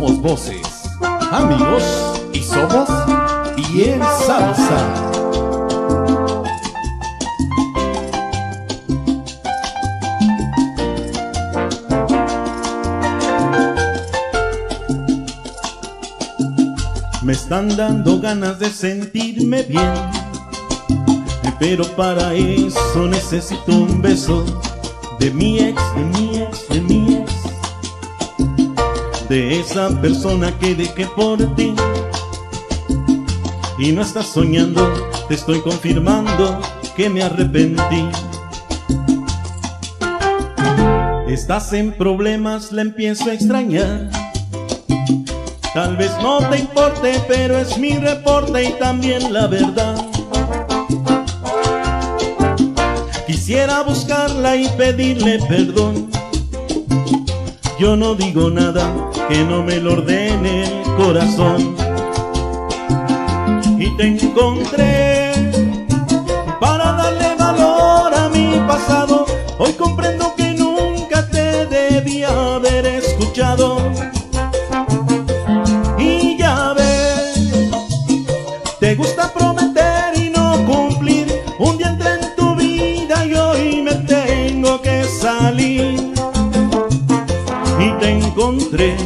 somos voces, amigos y somos y en salsa. Me están dando ganas de sentirme bien Pero para eso necesito un beso De mi ex, de mi ex, de mi ex De esa persona que dejé por ti Y no estás soñando, te estoy confirmando que me arrepentí Estás en problemas, la empiezo a extrañar Tal vez no te importe, pero es mi reporte y también la verdad. Quisiera buscarla y pedirle perdón. Yo no digo nada que no me lo ordene el corazón. Y te encontré para darle valor a mi pasado. Hoy comprendo que nunca te debía haber escuchado. Encontré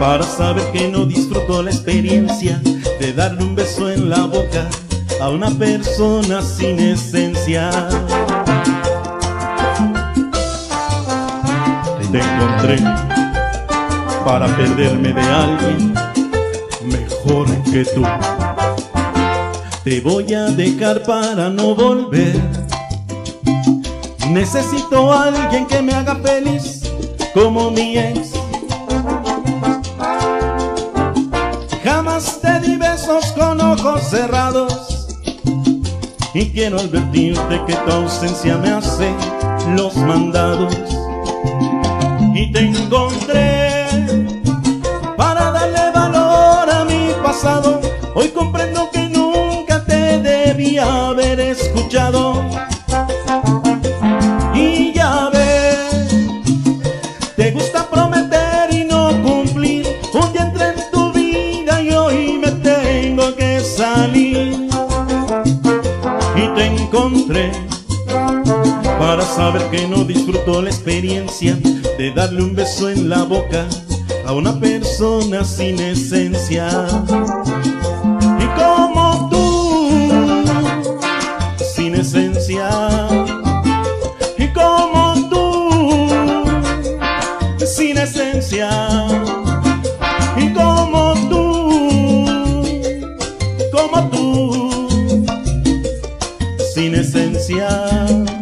para saber que no disfruto la experiencia de darle un beso en la boca a una persona sin esencia. Te encontré para perderme de alguien mejor que tú. Te voy a dejar para no volver. Necesito a alguien que me haga feliz como mi ex. Jamás te di besos con ojos cerrados. Y quiero advertirte que tu ausencia me hace los mandados. Y te encontré para darle valor a mi pasado. Hoy comprendo que nunca te debía haber escuchado. Encontré para saber que no disfruto la experiencia de darle un beso en la boca a una persona sin esencia. Y como ausencia.